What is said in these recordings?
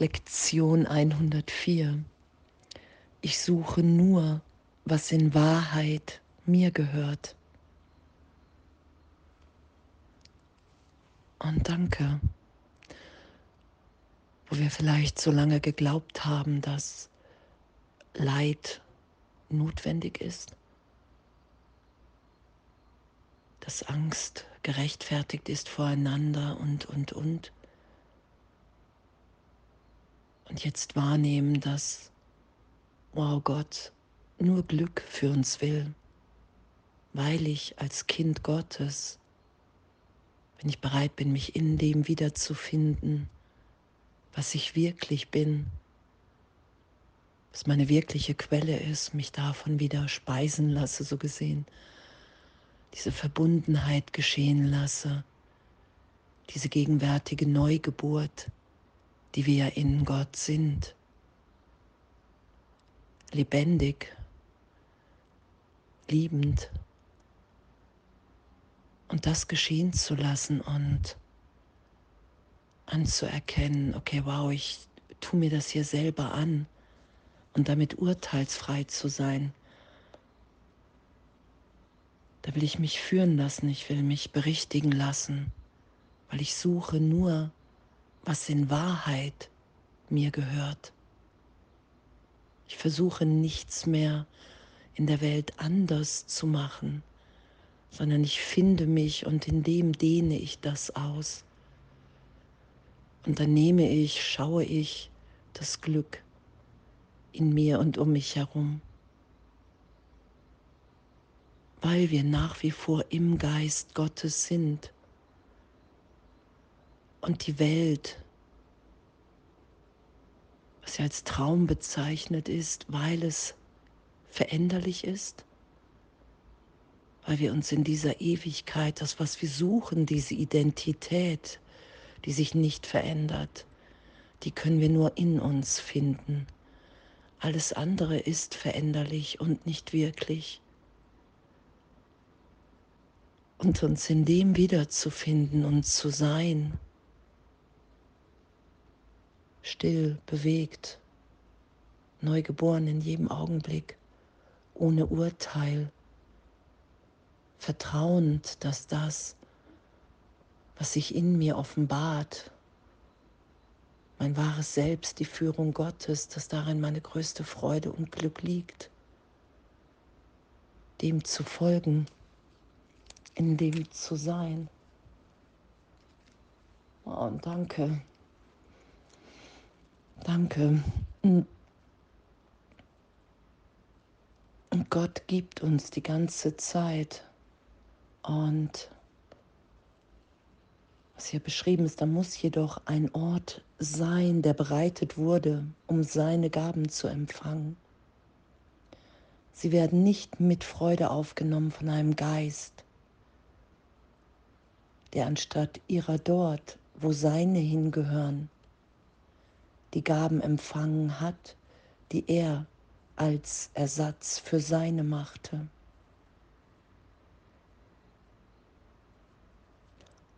Lektion 104. Ich suche nur, was in Wahrheit mir gehört. Und danke, wo wir vielleicht so lange geglaubt haben, dass Leid notwendig ist, dass Angst gerechtfertigt ist voreinander und, und, und und jetzt wahrnehmen, dass, wow Gott, nur Glück für uns will, weil ich als Kind Gottes, wenn ich bereit bin, mich in dem wiederzufinden, was ich wirklich bin, was meine wirkliche Quelle ist, mich davon wieder speisen lasse, so gesehen, diese Verbundenheit geschehen lasse, diese gegenwärtige Neugeburt, die wir in Gott sind. Lebendig, liebend. Und das geschehen zu lassen und anzuerkennen, okay, wow, ich tue mir das hier selber an und damit urteilsfrei zu sein. Da will ich mich führen lassen, ich will mich berichtigen lassen, weil ich suche nur was in Wahrheit mir gehört. Ich versuche nichts mehr in der Welt anders zu machen, sondern ich finde mich und in dem dehne ich das aus. Und dann nehme ich, schaue ich das Glück in mir und um mich herum, weil wir nach wie vor im Geist Gottes sind und die Welt, was ja als Traum bezeichnet ist, weil es veränderlich ist, weil wir uns in dieser Ewigkeit, das, was wir suchen, diese Identität, die sich nicht verändert, die können wir nur in uns finden. Alles andere ist veränderlich und nicht wirklich. Und uns in dem wiederzufinden und zu sein, still, bewegt, neugeboren in jedem Augenblick, ohne Urteil, vertrauend, dass das, was sich in mir offenbart, mein wahres Selbst, die Führung Gottes, dass darin meine größte Freude und Glück liegt, dem zu folgen, in dem zu sein. Oh, und danke. Danke. Und Gott gibt uns die ganze Zeit. Und was hier beschrieben ist, da muss jedoch ein Ort sein, der bereitet wurde, um seine Gaben zu empfangen. Sie werden nicht mit Freude aufgenommen von einem Geist, der anstatt ihrer dort, wo seine hingehören, die Gaben empfangen hat, die er als Ersatz für seine machte.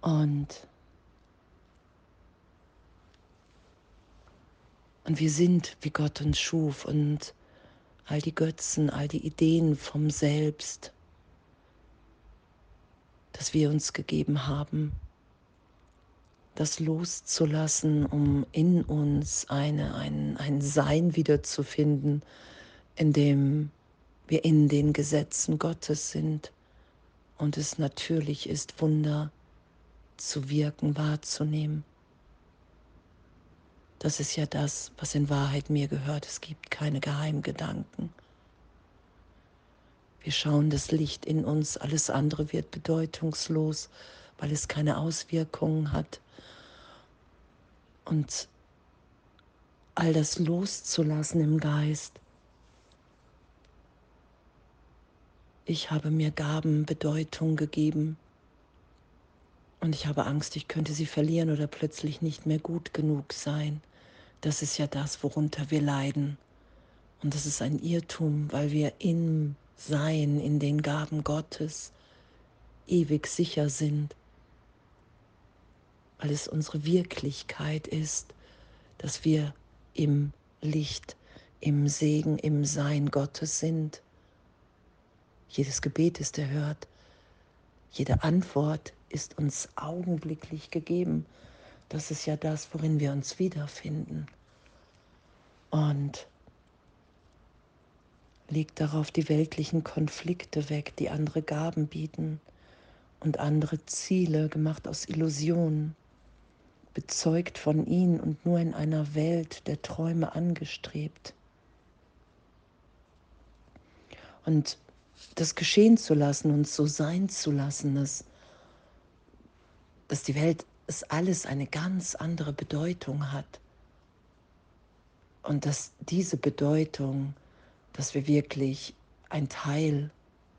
Und, und wir sind, wie Gott uns schuf und all die Götzen, all die Ideen vom Selbst, das wir uns gegeben haben, das loszulassen, um in uns eine, ein, ein Sein wiederzufinden, in dem wir in den Gesetzen Gottes sind und es natürlich ist, Wunder zu wirken, wahrzunehmen. Das ist ja das, was in Wahrheit mir gehört. Es gibt keine Geheimgedanken. Wir schauen das Licht in uns, alles andere wird bedeutungslos, weil es keine Auswirkungen hat und all das loszulassen im Geist. Ich habe mir Gaben Bedeutung gegeben und ich habe Angst, ich könnte sie verlieren oder plötzlich nicht mehr gut genug sein. Das ist ja das, worunter wir leiden. Und das ist ein Irrtum, weil wir im Sein, in den Gaben Gottes ewig sicher sind weil es unsere Wirklichkeit ist, dass wir im Licht, im Segen, im Sein Gottes sind. Jedes Gebet ist erhört. Jede Antwort ist uns augenblicklich gegeben. Das ist ja das, worin wir uns wiederfinden. Und legt darauf die weltlichen Konflikte weg, die andere Gaben bieten und andere Ziele gemacht aus Illusionen, bezeugt von ihnen und nur in einer Welt der Träume angestrebt. Und das geschehen zu lassen und so sein zu lassen, dass, dass die Welt es alles eine ganz andere Bedeutung hat. Und dass diese Bedeutung, dass wir wirklich ein Teil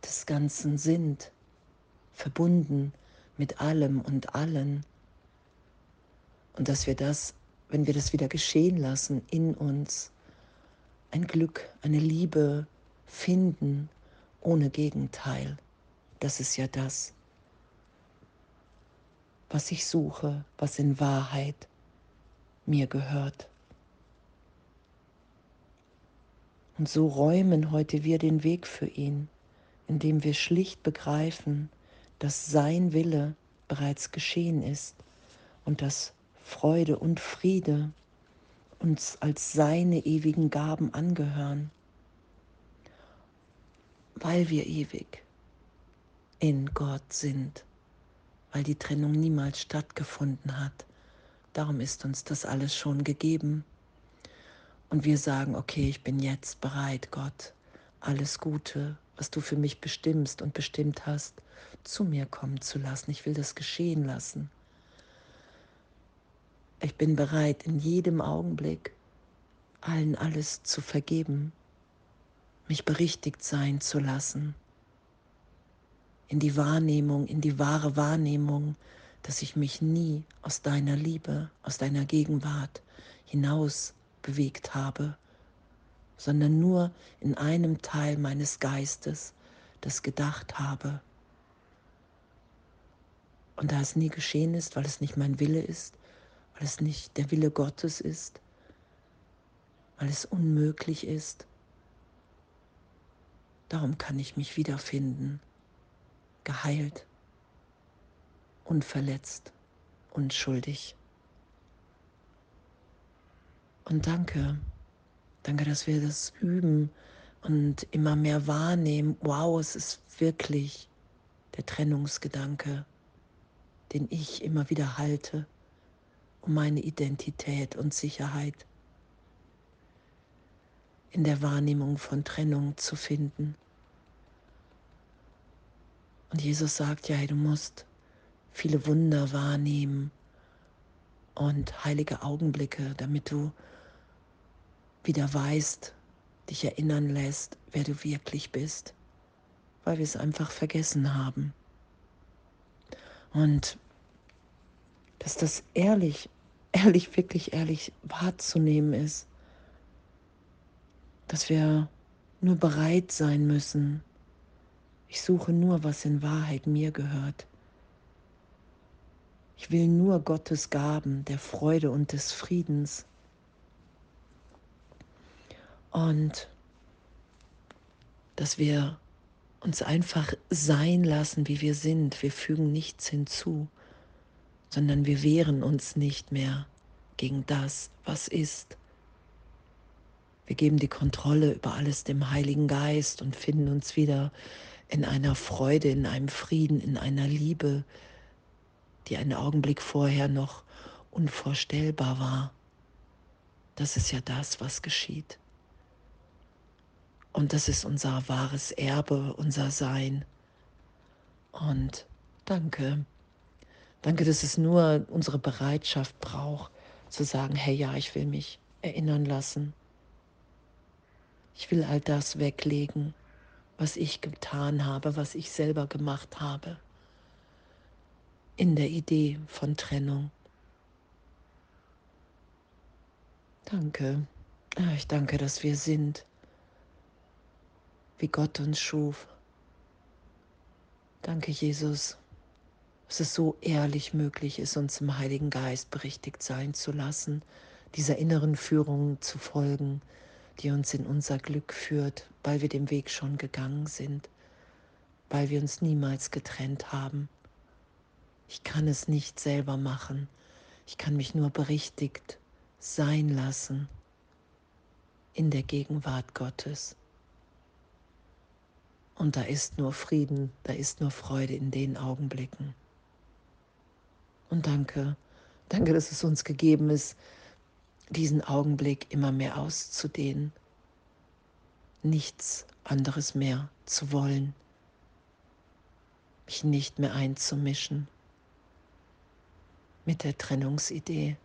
des Ganzen sind, verbunden mit allem und allen. Und dass wir das, wenn wir das wieder geschehen lassen in uns, ein Glück, eine Liebe finden ohne Gegenteil. Das ist ja das, was ich suche, was in Wahrheit mir gehört. Und so räumen heute wir den Weg für ihn, indem wir schlicht begreifen, dass sein Wille bereits geschehen ist und dass Freude und Friede uns als seine ewigen Gaben angehören weil wir ewig in Gott sind, weil die Trennung niemals stattgefunden hat. Darum ist uns das alles schon gegeben. Und wir sagen, okay, ich bin jetzt bereit, Gott, alles Gute, was du für mich bestimmst und bestimmt hast, zu mir kommen zu lassen. Ich will das geschehen lassen. Ich bin bereit, in jedem Augenblick allen alles zu vergeben, mich berichtigt sein zu lassen, in die Wahrnehmung, in die wahre Wahrnehmung, dass ich mich nie aus deiner Liebe, aus deiner Gegenwart hinaus bewegt habe, sondern nur in einem Teil meines Geistes das gedacht habe. Und da es nie geschehen ist, weil es nicht mein Wille ist, weil es nicht der Wille Gottes ist, weil es unmöglich ist, Darum kann ich mich wiederfinden, geheilt, unverletzt, unschuldig. Und danke, danke, dass wir das üben und immer mehr wahrnehmen. Wow, es ist wirklich der Trennungsgedanke, den ich immer wieder halte, um meine Identität und Sicherheit in der Wahrnehmung von Trennung zu finden. Und Jesus sagt ja, hey, du musst viele Wunder wahrnehmen und heilige Augenblicke, damit du wieder weißt, dich erinnern lässt, wer du wirklich bist, weil wir es einfach vergessen haben. Und dass das ehrlich, ehrlich, wirklich ehrlich wahrzunehmen ist, dass wir nur bereit sein müssen, ich suche nur, was in Wahrheit mir gehört. Ich will nur Gottes Gaben der Freude und des Friedens. Und dass wir uns einfach sein lassen, wie wir sind. Wir fügen nichts hinzu, sondern wir wehren uns nicht mehr gegen das, was ist. Wir geben die Kontrolle über alles dem Heiligen Geist und finden uns wieder in einer Freude, in einem Frieden, in einer Liebe, die einen Augenblick vorher noch unvorstellbar war. Das ist ja das, was geschieht. Und das ist unser wahres Erbe, unser Sein. Und danke. Danke, dass es nur unsere Bereitschaft braucht, zu sagen, hey ja, ich will mich erinnern lassen. Ich will all das weglegen, was ich getan habe, was ich selber gemacht habe, in der Idee von Trennung. Danke. Ah, ich danke, dass wir sind, wie Gott uns schuf. Danke, Jesus, dass es so ehrlich möglich ist, uns im Heiligen Geist berichtigt sein zu lassen, dieser inneren Führung zu folgen, die uns in unser Glück führt, weil wir den Weg schon gegangen sind, weil wir uns niemals getrennt haben. Ich kann es nicht selber machen, ich kann mich nur berichtigt sein lassen in der Gegenwart Gottes. Und da ist nur Frieden, da ist nur Freude in den Augenblicken. Und danke, danke, dass es uns gegeben ist, diesen Augenblick immer mehr auszudehnen, nichts anderes mehr zu wollen, mich nicht mehr einzumischen mit der Trennungsidee,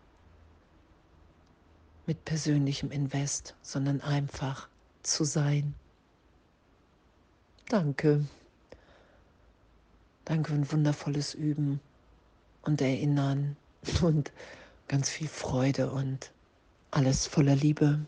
mit persönlichem Invest, sondern einfach zu sein. Danke. Danke für ein wundervolles Üben und Erinnern und ganz viel Freude und alles voller Liebe.